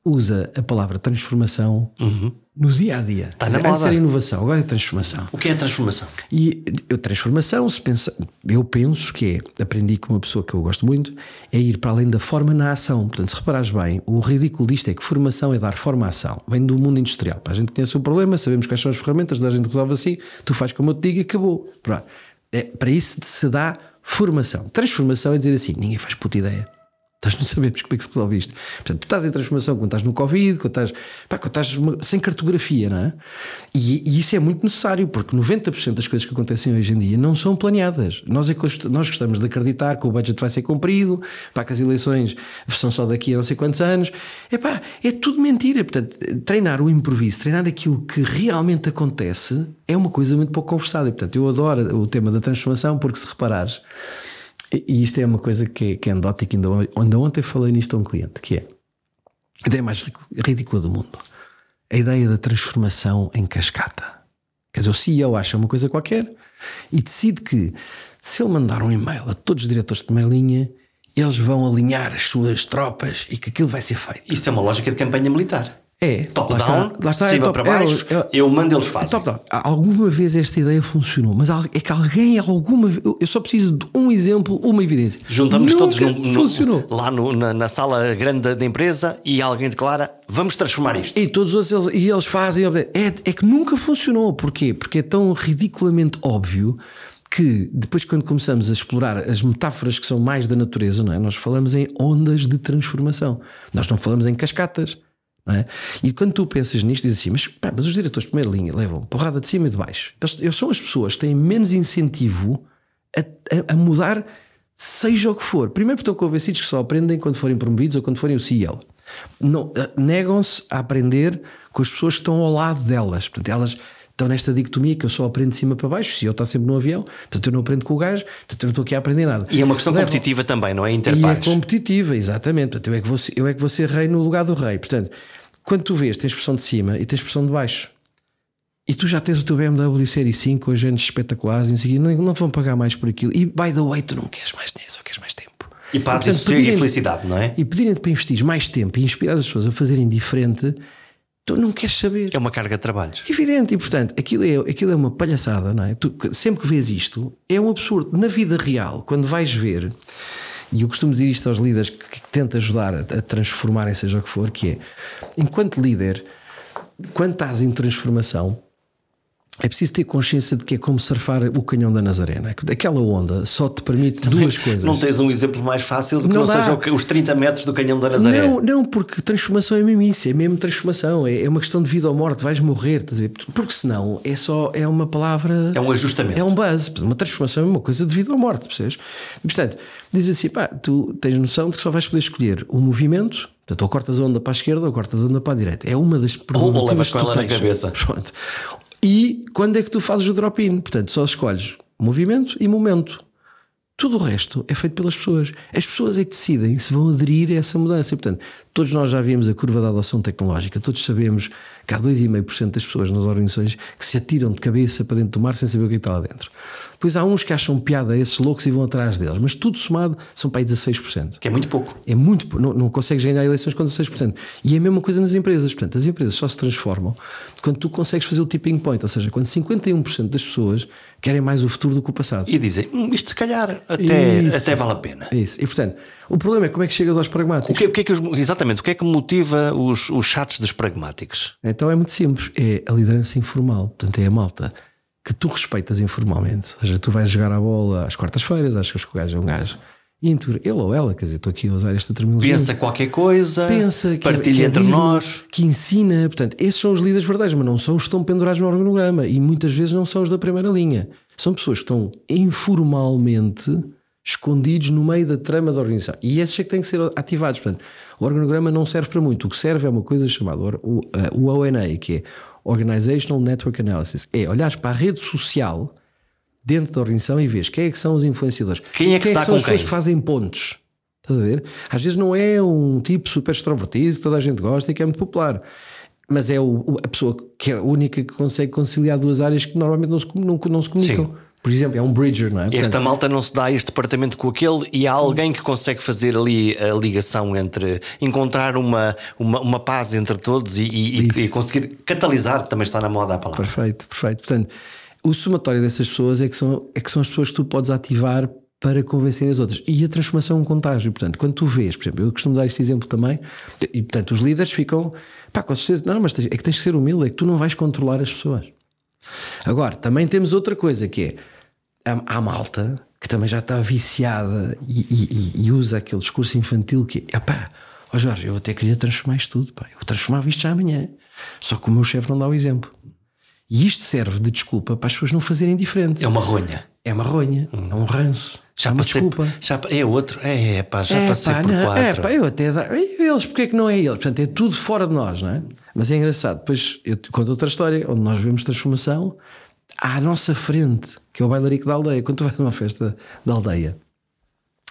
usa a palavra transformação uhum. No dia a dia. Está na Antes era inovação, agora é transformação. O que é transformação? E a transformação, se pensa, eu penso que é, aprendi com uma pessoa que eu gosto muito, é ir para além da forma na ação. Portanto, se reparares bem, o ridículo disto é que formação é dar forma à ação. Vem do mundo industrial. Para a gente conhece o problema, sabemos quais são as ferramentas, a gente resolve assim, tu fazes como eu te digo e acabou. É, para isso se dá formação. Transformação é dizer assim: ninguém faz puta ideia. Nós não sabemos como é que se resolve isto. Portanto, tu estás em transformação quando estás no Covid, quando estás, pá, quando estás sem cartografia, não é? E, e, isso é muito necessário, porque 90% das coisas que acontecem hoje em dia não são planeadas. Nós, é, nós gostamos de acreditar que o budget vai ser cumprido, pá, que as eleições são só daqui a não sei quantos anos. É pá, é tudo mentira. Portanto, treinar o improviso, treinar aquilo que realmente acontece é uma coisa muito pouco conversada. E, portanto, eu adoro o tema da transformação, porque se reparares. E isto é uma coisa que é, que é anedótica. Ainda, ainda ontem falei nisto a um cliente, que é a ideia mais ridícula do mundo. A ideia da transformação em cascata. Quer dizer, o CEO acha uma coisa qualquer e decide que se ele mandar um e-mail a todos os diretores de primeira linha, eles vão alinhar as suas tropas e que aquilo vai ser feito. Isso é uma lógica de campanha militar. É. Top down, lá está, cima é top, para baixo, é, é, eu mando eles fazem. Top down. Alguma vez esta ideia funcionou, mas é que alguém, alguma eu só preciso de um exemplo, uma evidência. Juntamos todos no, funcionou. lá no, na, na, sala grande da empresa e alguém declara: vamos transformar isto. E todos eles, e eles fazem. É, é que nunca funcionou. Porquê? Porque é tão ridiculamente óbvio que depois, quando começamos a explorar as metáforas que são mais da natureza, não é? nós falamos em ondas de transformação. Nós não falamos em cascatas. É? E quando tu pensas nisto, dizes assim: mas, pá, mas os diretores de primeira linha levam porrada de cima e de baixo. Eles, eles são as pessoas que têm menos incentivo a, a, a, mudar, seja o que for. Primeiro, porque estão convencidos que só aprendem quando forem promovidos ou quando forem o CEO. Eh, negam-se a aprender com as pessoas que estão ao lado delas. Portanto, elas estão nesta dicotomia que eu só aprendo de cima para baixo, se eu está sempre no avião, portanto eu não aprendo com o gajo, portanto eu não estou aqui a aprender nada. E é uma questão Levo. competitiva também, não é? Interpares. E é competitiva, exatamente. Portanto, eu é, que vou, eu é que vou ser rei no lugar do rei. Portanto, quando tu vês, tens pressão de cima e tens pressão de baixo. E tu já tens o teu BMW Série 5 com agentes espetaculares e não, não te vão pagar mais por aquilo. E by the way, tu não queres mais dinheiro, só queres mais tempo. E paz, e felicidade, não é? E pedirem-te para investir mais tempo e inspirar as pessoas a fazerem diferente, tu não queres saber. É uma carga de trabalhos. Evidente, e portanto, aquilo é, aquilo é uma palhaçada, não é? Tu, sempre que vês isto, é um absurdo. Na vida real, quando vais ver e eu costumo dizer isto aos líderes que, que tento ajudar a, a transformarem, seja o que for, que é enquanto líder, quando estás em transformação, é preciso ter consciência de que é como surfar o canhão da Nazarena. Aquela onda só te permite Também duas coisas. Não tens um exemplo mais fácil do que não, não seja os 30 metros do canhão da Nazarena? Não, não, porque transformação é mesmo isso, é mesmo transformação, é, é uma questão de vida ou morte, vais morrer? Porque senão é só é uma palavra. É um ajustamento. É um base. Uma transformação é uma coisa de vida ou morte, percebes? Portanto, diz assim: pá, tu tens noção de que só vais poder escolher o movimento Portanto, ou cortas a onda para a esquerda ou cortas a onda para a direita. É uma das perguntas. Ou levas com ela na cabeça. Pronto. E quando é que tu fazes o drop-in? Portanto, só escolhes movimento e momento. Tudo o resto é feito pelas pessoas. As pessoas é que decidem se vão aderir a essa mudança. E, portanto, todos nós já vimos a curva da adoção tecnológica, todos sabemos que há 2,5% das pessoas nas organizações que se atiram de cabeça para dentro do mar sem saber o que é está lá dentro. Pois há uns que acham piada esses loucos e vão atrás deles, mas tudo somado são para aí 16%. Que é muito pouco. É muito pouco. Não, não consegues ganhar eleições com 16%. E é a mesma coisa nas empresas. Portanto, as empresas só se transformam quando tu consegues fazer o tipping point, ou seja, quando 51% das pessoas querem mais o futuro do que o passado. E dizem, hum, isto se calhar até, Isso. até vale a pena. Isso. E portanto, o problema é como é que chegas aos pragmáticos. O que, o que é que os, exatamente, o que é que motiva os, os chatos dos pragmáticos? Então é muito simples, é a liderança informal. Portanto, é a malta que tu respeitas informalmente. Ou seja, tu vais jogar a bola às quartas-feiras, achas que o gajo é um gajo íntegro, ele ou ela, quer dizer, estou aqui a usar esta terminologia. Pensa qualquer coisa, pensa que, partilha que é entre nós. Que ensina, portanto, esses são os líderes verdadeiros, mas não são os que estão pendurados no organograma e muitas vezes não são os da primeira linha. São pessoas que estão informalmente escondidos no meio da trama da organização. E esses é que têm que ser ativados. Portanto, o organograma não serve para muito. O que serve é uma coisa chamada o, o ONA, que é Organizational Network Analysis. É olhar para a rede social dentro da organização e vês quem é que são os influenciadores. Quem é que, quem é que são as pessoas que fazem pontos. Estás a ver? Às vezes não é um tipo super extrovertido que toda a gente gosta e que é muito popular. Mas é o, a pessoa que é a única que consegue conciliar duas áreas que normalmente não se, não, não se comunicam. Sim. Por exemplo, é um bridger, não é? Portanto, Esta malta não se dá este departamento com aquele e há alguém que consegue fazer ali a ligação entre encontrar uma, uma, uma paz entre todos e, e, e, conseguir catalisar, também está na moda a palavra. Perfeito, perfeito. Portanto, o somatório dessas pessoas é que são, é que são as pessoas que tu podes ativar para convencer as outras. E a transformação é um contágio. Portanto, quando tu vês, por exemplo, eu costumo dar este exemplo também, e portanto, os líderes ficam, pá, com certeza, não, mas é que tens que ser humilde, é que tu não vais controlar as pessoas. Agora, também temos outra coisa que é há malta que também já está viciada e, e, e usa aquele discurso infantil que é pá, ó Jorge, eu até queria transformar isto tudo, pá, eu transformava isto já amanhã. Só que o meu chefe não dá o exemplo. E isto serve de desculpa para as pessoas não fazerem diferente. É uma ronha. É uma ronha, hum. é um ranço. Já é uma passei, desculpa. Já, é outro, é, é pá, já é, passei pá, por não, quatro. É pá, eu até dá, eles, porque é que não é eles? Portanto, é tudo fora de nós, não é? Mas é engraçado. Depois eu conto outra história onde nós vemos transformação à nossa frente, que é o bailarico da aldeia. Quando tu vais a uma festa da aldeia,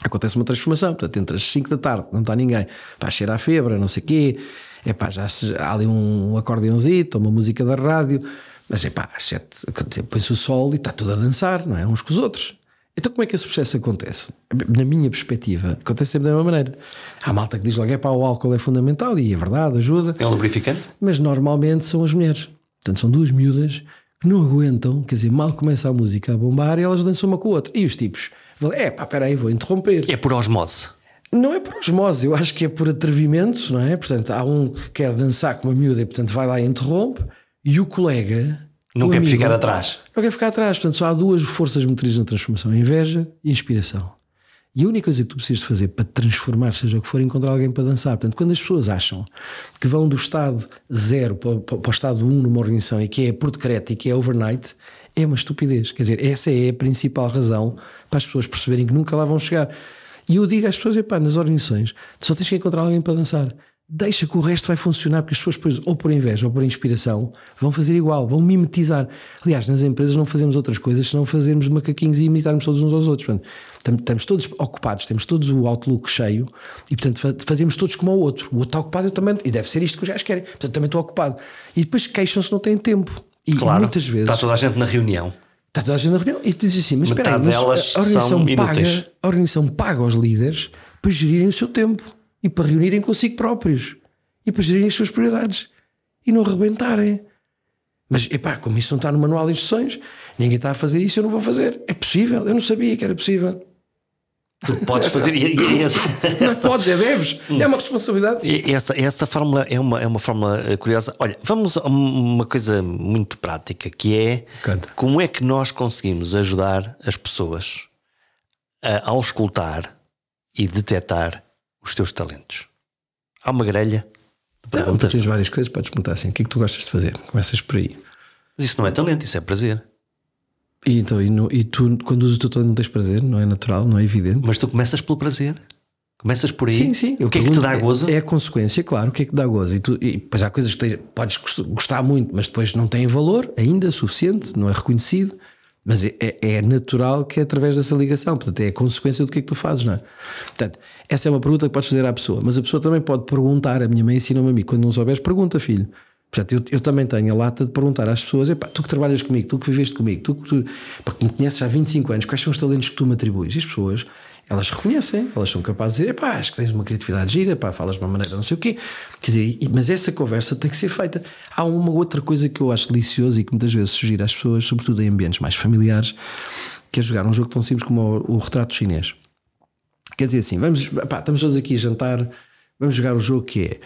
acontece uma transformação. Portanto, entre as 5 da tarde, não está ninguém, pá, cheira a febre, não sei o quê, é pá, já há ali um acordeãozito, uma música da rádio, mas é pá, às 7, põe-se o sol e está tudo a dançar, não é? Uns com os outros. Então, como é que esse processo acontece? Na minha perspectiva, acontece sempre da mesma maneira. Há malta que diz logo é pá, o álcool é fundamental e é verdade, ajuda. É um lubrificante? Mas normalmente são as mulheres. Portanto, são duas miúdas que não aguentam, quer dizer, mal começa a música a bombar e elas dançam uma com a outra. E os tipos, é pá, peraí, vou interromper. É por osmose. Não é por osmose, eu acho que é por atrevimento, não é? Portanto, há um que quer dançar com uma miúda e, portanto, vai lá e interrompe, e o colega. Não quer amigo, ficar atrás. Não quer ficar atrás. Portanto, só há duas forças motrizes na transformação: a inveja e a inspiração. E a única coisa que tu precisas fazer para transformar, seja o que for, é encontrar alguém para dançar. Portanto, quando as pessoas acham que vão do estado zero para, para o estado 1 um numa organização e que é por decreto e que é overnight, é uma estupidez. Quer dizer, essa é a principal razão para as pessoas perceberem que nunca lá vão chegar. E eu digo às pessoas: epá, nas organizações, tu só tens que encontrar alguém para dançar. Deixa que o resto vai funcionar, porque as pessoas, depois, ou por inveja ou por inspiração, vão fazer igual, vão mimetizar. Aliás, nas empresas não fazemos outras coisas senão fazermos macaquinhos e imitarmos todos uns aos outros. Portanto, estamos todos ocupados, temos todos o outlook cheio e, portanto, fazemos todos como o outro. O outro está ocupado, eu também, e deve ser isto que os gajos querem. Portanto, também estou ocupado. E depois queixam-se não têm tempo. E claro, muitas vezes. Está toda a gente na reunião. Está toda a gente na reunião e tu dizes assim, mas espera aí, mas a organização, paga, a organização paga aos líderes para gerirem o seu tempo e para reunirem consigo próprios e para gerirem as suas prioridades e não rebentarem. Mas, epá, como isso não está no manual de instruções, ninguém está a fazer isso, eu não vou fazer. É possível, eu não sabia que era possível. Tu podes fazer. E, e essa, não é podes, é deves. É uma responsabilidade. Essa, essa fórmula é uma, é uma fórmula eh, curiosa. Olha, vamos a uma coisa muito prática que é Canta. como é que nós conseguimos ajudar as pessoas a auscultar e detectar os teus talentos. Há uma grelha. Não, tens várias coisas, podes perguntar assim: o que é que tu gostas de fazer? Começas por aí. Mas isso não é talento, isso é prazer. E, então, e, no, e tu, quando usas o teu talento, não tens prazer, não é natural, não é evidente. Mas tu começas pelo prazer. Começas por aí. Sim, sim. O que é que te dá gozo? É, é, a consequência, claro. O que é que dá gozo? E, tu, e depois há coisas que te, podes gostar muito, mas depois não têm valor ainda suficiente, não é reconhecido. Mas é, é, é, natural que é através dessa ligação. Portanto, é a consequência do que é que tu fazes, não é? Portanto, essa é uma pergunta que podes fazer à pessoa. Mas a pessoa também pode perguntar. A minha mãe ensinou-me a mim: quando não souberes, pergunta, filho. Portanto, eu, eu, também tenho a lata de perguntar às pessoas: tu que trabalhas comigo, tu que viveste comigo, tu que, tu, pá, me conheces há 25 anos, quais são os talentos que tu me atribuis? E as pessoas, elas reconhecem, elas são capazes de dizer: pá, acho que tens uma criatividade gira, pá, falas de uma maneira não sei o quê. Quer dizer, mas essa conversa tem que ser feita. Há uma outra coisa que eu acho deliciosa e que muitas vezes sugiro às pessoas, sobretudo em ambientes mais familiares, que é jogar um jogo tão simples como o, o retrato chinês. Quer dizer assim, vamos, pá, estamos todos aqui a jantar, vamos jogar o jogo que é.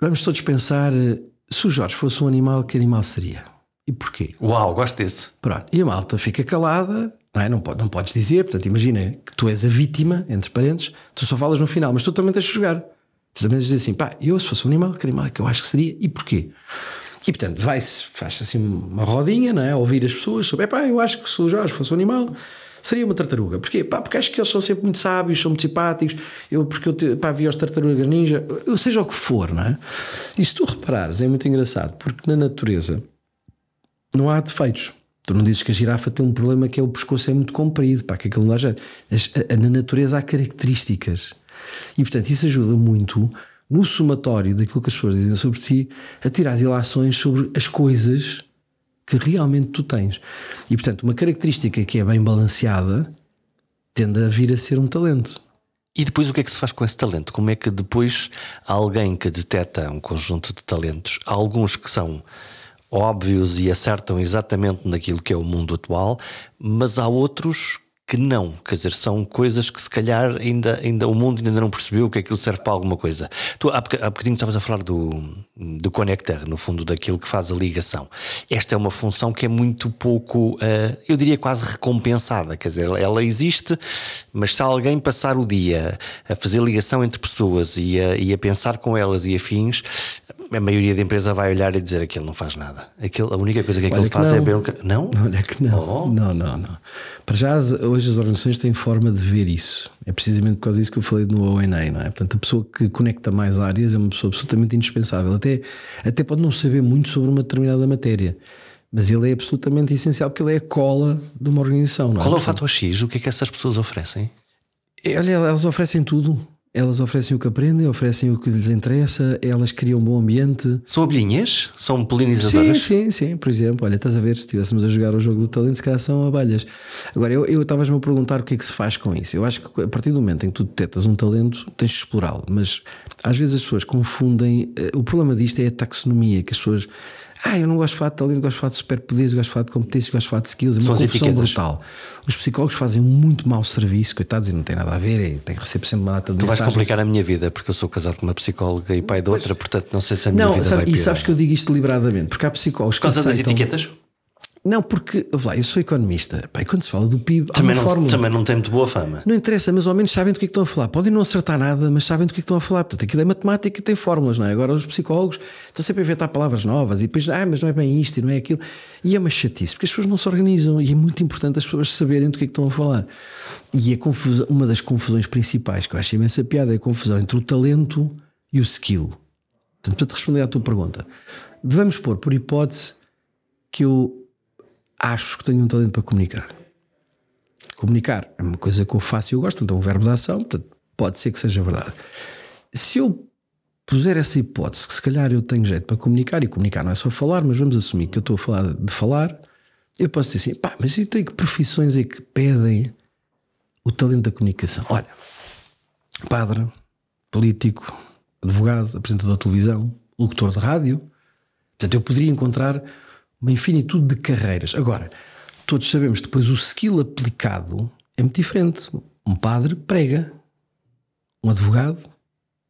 Vamos todos pensar se o Jorge fosse um animal, que animal seria? E porquê? Uau, gosto desse. Pronto. E a malta fica calada, não, é? não, pode, não podes dizer, portanto, imagina que tu és a vítima, entre parentes, tu só falas no final, mas tu também tens de jogar. Tu também tens de dizer assim, pá, eu se fosse um animal, que animal é que eu acho que seria e porquê? E portanto, vai-se, faz assim uma rodinha, não é? Ouvir as pessoas sobre, pá, eu acho que se o Jorge fosse um animal, seria uma tartaruga. Porquê? Pá, porque acho que eles são sempre muito sábios, são muito simpáticos. Eu, porque eu pá, vi as tartarugas ninja, eu, seja o que for, não é? E se tu reparares, é muito engraçado, porque na natureza não há defeitos. Tu não dizes que a girafa tem um problema que é o pescoço é muito comprido, pá, que aquilo não dá. Na natureza há características. E portanto isso ajuda muito no somatório daquilo que as pessoas dizem sobre ti a tirar ilações sobre as coisas que realmente tu tens. E portanto, uma característica que é bem balanceada tende a vir a ser um talento. E depois o que é que se faz com esse talento? Como é que depois alguém que detecta um conjunto de talentos, há alguns que são óbvios e acertam exatamente naquilo que é o mundo atual, mas há outros que não. Quer dizer, são coisas que se calhar ainda, ainda o mundo ainda não percebeu que aquilo serve para alguma coisa. Tu, há, bocadinho estavas a falar do, do connector, no fundo, daquilo que faz a ligação. Esta é uma função que é muito pouco, uh, eu diria quase recompensada. Quer dizer, ela existe, mas se alguém passar o dia a fazer ligação entre pessoas e a, e a pensar com elas e afins, a maioria da empresa vai olhar e dizer aquilo não faz nada. Aquilo, a única coisa que aquilo faz é não. é beber Não? Olha que não. Oh. Não, não, não. Para já, hoje as organizações têm forma de ver isso. É precisamente por causa disso que eu falei no ONA, não é? Portanto, a pessoa que conecta mais áreas é uma pessoa absolutamente indispensável. Até, até pode não saber muito sobre uma determinada matéria. Mas ele é absolutamente essencial porque ele é a cola de uma organização. Não é? Qual é o fator X? O que é que essas pessoas oferecem? Olha, elas oferecem tudo. Elas oferecem o que aprendem, oferecem o que lhes interessa, elas criam um bom ambiente. São abelhinhas? São polinizadoras? Sim, sim, sim. Por exemplo, olha, estás a ver, se estivéssemos a jogar o jogo do talento, se calhar são abelhas. Agora, eu estavas-me a perguntar o que é que se faz com isso. Eu acho que a partir do momento em que tu detectas um talento, tens de explorá-lo. Mas às vezes as pessoas confundem. Eh, o problema disto é a taxonomia, que as pessoas ah, eu não gosto de falar de talento, gosto de falar de superpoderes, gosto de falar de competências, gosto de falar de skills. É uma São confusão brutal. Os psicólogos fazem um muito mau serviço, coitados, e não tem nada a ver, tem que receber sempre uma data de Tu mensagens. vais complicar a minha vida, porque eu sou casado com uma psicóloga e pai de outra, portanto não sei se a minha não, vida sabe, vai piorar. E sabes que eu digo isto deliberadamente, porque há psicólogos que. Por causa aceitam... das etiquetas? Não, porque lá, eu sou economista. E quando se fala do PIB, também, não, fórmula. também não tem muito boa fama. Não interessa, mas ao menos sabem do que é que estão a falar. Podem não acertar nada, mas sabem do que é que estão a falar. Portanto, aquilo é matemática e tem fórmulas, não é? Agora os psicólogos estão sempre a inventar palavras novas e depois, ah, mas não é bem isto e não é aquilo. E é uma chatice, porque as pessoas não se organizam e é muito importante as pessoas saberem do que é que estão a falar. E a confusão, uma das confusões principais que eu acho imensa piada é a confusão entre o talento e o skill. Portanto, para te responder à tua pergunta, vamos pôr por hipótese que eu acho que tenho um talento para comunicar. Comunicar é uma coisa que eu faço e eu gosto, então um verbo da ação, portanto, pode ser que seja verdade. Se eu puser essa hipótese que se calhar eu tenho jeito para comunicar, e comunicar não é só falar, mas vamos assumir que eu estou a falar de falar, eu posso dizer assim, pá, mas e tem que profissões é que pedem o talento da comunicação? Olha, padre, político, advogado, apresentador de televisão, locutor de rádio. Portanto, eu poderia encontrar uma infinitude de carreiras. Agora, todos sabemos depois o skill aplicado é muito diferente. Um padre prega, um advogado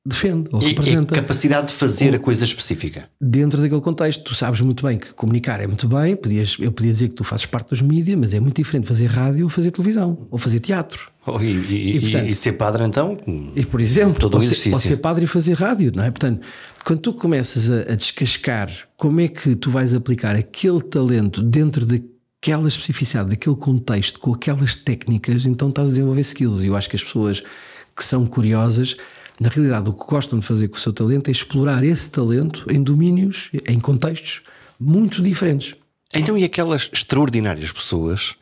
defende ou e, representa. E capacidade de fazer a coisa específica. Dentro daquele contexto, tu sabes muito bem que comunicar é muito bem. Podias, eu podia dizer que tu fazes parte dos mídias, mas é muito diferente fazer rádio ou fazer televisão ou fazer teatro. Oh, e, e, e, portanto, e, ser padre, então? E por exemplo, todo ou, ser, ou ser padre e fazer rádio, não é? Portanto, quando tu começas a, a descascar como é que tu vais aplicar aquele talento dentro daquela especificidade, daquele contexto, com aquelas técnicas, então estás a desenvolver skills. E eu acho que as pessoas que são curiosas na realidade, o que gostam de fazer com o seu talento é explorar esse talento em domínios, em contextos muito diferentes. Então, e aquelas extraordinárias pessoas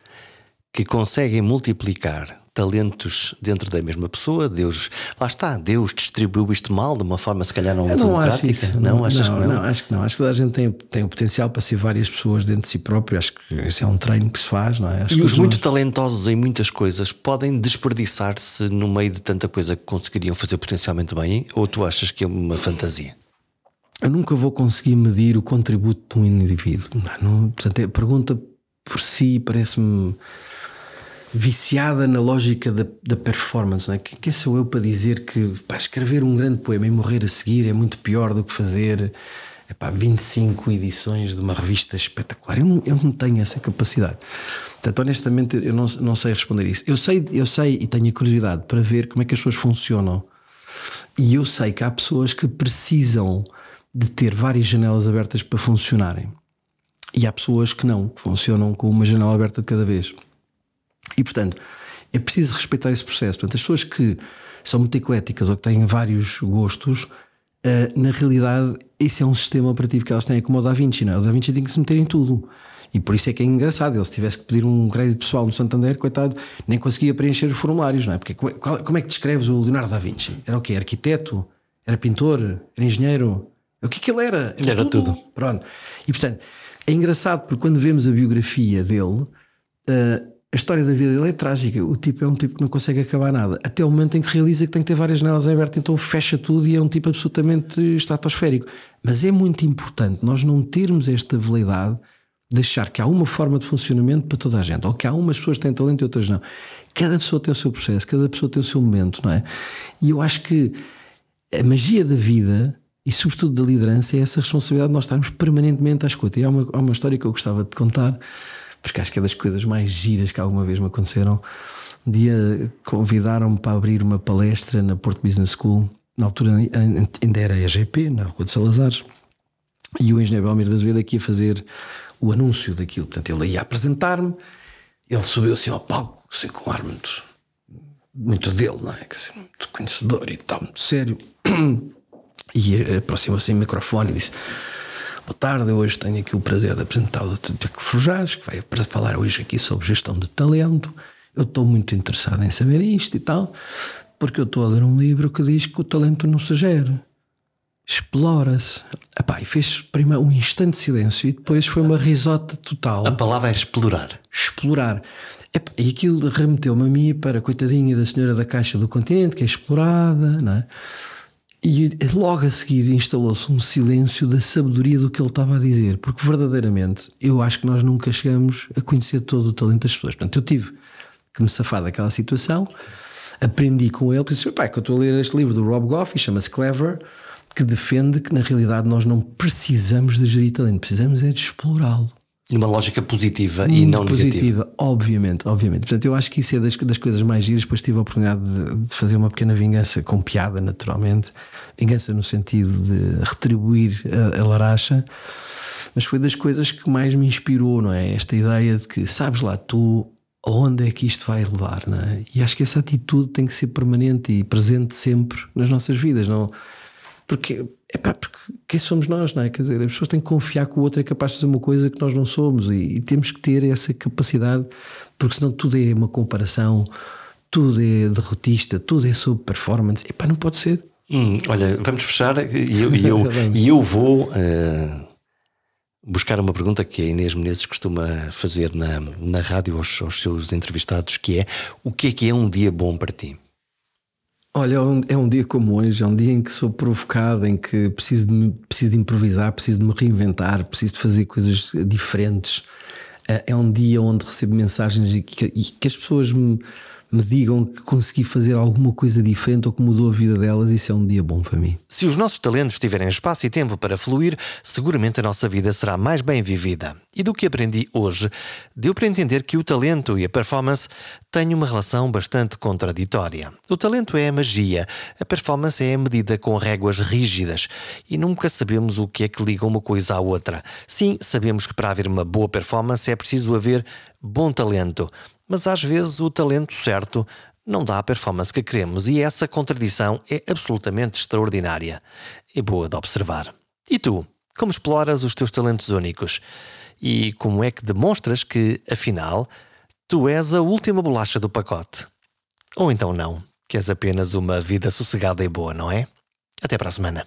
que conseguem multiplicar talentos dentro da mesma pessoa. Deus, lá está, Deus distribuiu isto mal de uma forma se calhar não não democrática. Acho isso. Não, não, achas não, que não? não? Acho que não. Acho que toda a gente tem, tem o potencial para ser várias pessoas dentro de si próprio. Acho que isso é um treino que se faz, não é? Acho e os muito talentosos em muitas coisas podem desperdiçar-se no meio de tanta coisa que conseguiriam fazer potencialmente bem? Ou tu achas que é uma fantasia? Eu nunca vou conseguir medir o contributo de um indivíduo. Não, portanto, a pergunta por si parece-me viciada na lógica da, da performance. Não é? Quem sou eu para dizer que pá, escrever um grande poema e morrer a seguir é muito pior do que fazer epá, 25 edições de uma revista espetacular? Eu não, eu não tenho essa capacidade. Portanto, honestamente, eu não, não sei responder isso. Eu sei, eu sei e tenho a curiosidade para ver como é que as pessoas funcionam. E eu sei que há pessoas que precisam de ter várias janelas abertas para funcionarem. E há pessoas que não, que funcionam com uma janela aberta de cada vez. E, portanto, é preciso respeitar esse processo. Portanto, as pessoas que são muito ecléticas ou que têm vários gostos, uh, na realidade, esse é um sistema operativo que elas têm, como o Da Vinci. Não é? O Da Vinci tem que se meter em tudo. E por isso é que é engraçado. Ele, se tivesse que pedir um crédito pessoal no Santander, coitado, nem conseguia preencher os formulários, não é? Porque como é que descreves o Leonardo da Vinci? Era o quê? Arquiteto? Era pintor? Era engenheiro? O que é que ele era? Era, era tudo. tudo. Pronto. E portanto, é engraçado porque quando vemos a biografia dele. Uh, a história da vida dele é trágica. O tipo é um tipo que não consegue acabar nada. Até o momento em que realiza que tem que ter várias janelas abertas, então fecha tudo e é um tipo absolutamente estratosférico. Mas é muito importante nós não termos esta veleidade deixar que há uma forma de funcionamento para toda a gente, ou que há umas pessoas que têm talento e outras não. Cada pessoa tem o seu processo, cada pessoa tem o seu momento, não é? E eu acho que a magia da vida e, sobretudo, da liderança é essa responsabilidade de nós estarmos permanentemente à escuta. E há uma, há uma história que eu gostava de contar, porque acho que é das coisas mais giras que alguma vez me aconteceram. Um dia convidaram-me para abrir uma palestra na Porto Business School, na altura ainda era a EGP, na Rua de Salazares, e o engenheiro Belmiro da Azevedo aqui a fazer o anúncio daquilo. Portanto, ele ia apresentar-me, ele subiu assim ao palco, assim, com um ar muito, muito dele, não é? Que, assim, muito conhecedor e tal, muito sério. E aproximou-se o microfone e disse: Boa tarde, hoje tenho aqui o prazer de apresentar o Tiago Frujás, que vai falar hoje aqui sobre gestão de talento. Eu estou muito interessado em saber isto e tal, porque eu estou a ler um livro que diz que o talento não se gera, explora-se. E fez primeiro um instante de silêncio e depois foi uma risota total. A palavra é explorar. Explorar. Epá, e aquilo remeteu-me a mim para a coitadinha da senhora da Caixa do Continente, que é explorada, não é? E logo a seguir instalou-se um silêncio da sabedoria do que ele estava a dizer, porque verdadeiramente eu acho que nós nunca chegamos a conhecer todo o talento das pessoas. Portanto, eu tive que me safar daquela situação, aprendi com ele, disse: pai, que eu estou a ler este livro do Rob Goff, chama-se Clever, que defende que na realidade nós não precisamos de gerir talento, precisamos é de explorá-lo. Numa lógica positiva e não positiva, negativa. Obviamente, obviamente. Portanto, eu acho que isso é das, das coisas mais giras. Depois tive a oportunidade de, de, fazer uma pequena vingança com piada, naturalmente. Vingança no sentido de retribuir a, a laracha. Mas foi das coisas que mais me inspirou, não é? Esta ideia de que, sabes lá, tu aonde é que isto vai levar, não é? E acho que essa atitude tem que ser permanente e presente sempre nas nossas vidas, não porque, epá, porque quem somos nós, não é? Quer dizer, as pessoas têm que confiar que o outro é capaz de fazer uma coisa que nós não somos e, e temos que ter essa capacidade, porque senão tudo é uma comparação, tudo é derrotista, tudo é sobre performance. Epá, não pode ser. Hum, olha, vamos fechar e eu, eu, eu vou uh, buscar uma pergunta que a Inês Menezes costuma fazer na, na rádio aos, aos seus entrevistados, que é o que é que é um dia bom para ti? Olha, é um, é um, dia como hoje, é um dia em que sou provocado, em que preciso de, preciso de improvisar, preciso de me reinventar, preciso de fazer coisas diferentes. É, é um dia onde recebo mensagens e que, e que as pessoas me, me digam que consegui fazer alguma coisa diferente ou que mudou a vida delas, isso é um dia bom para mim. Se os nossos talentos tiverem espaço e tempo para fluir, seguramente a nossa vida será mais bem vivida. E do que aprendi hoje, deu para entender que o talento e a performance têm uma relação bastante contraditória. O talento é a magia, a performance é a medida com réguas rígidas e nunca sabemos o que é que liga uma coisa à outra. Sim, sabemos que para haver uma boa performance é preciso haver bom talento mas às vezes o talento certo não dá a performance que queremos e essa contradição é absolutamente extraordinária e boa de observar. E tu, como exploras os teus talentos únicos? E como é que demonstras que, afinal, tu és a última bolacha do pacote? Ou então não, que és apenas uma vida sossegada e boa, não é? Até para a semana.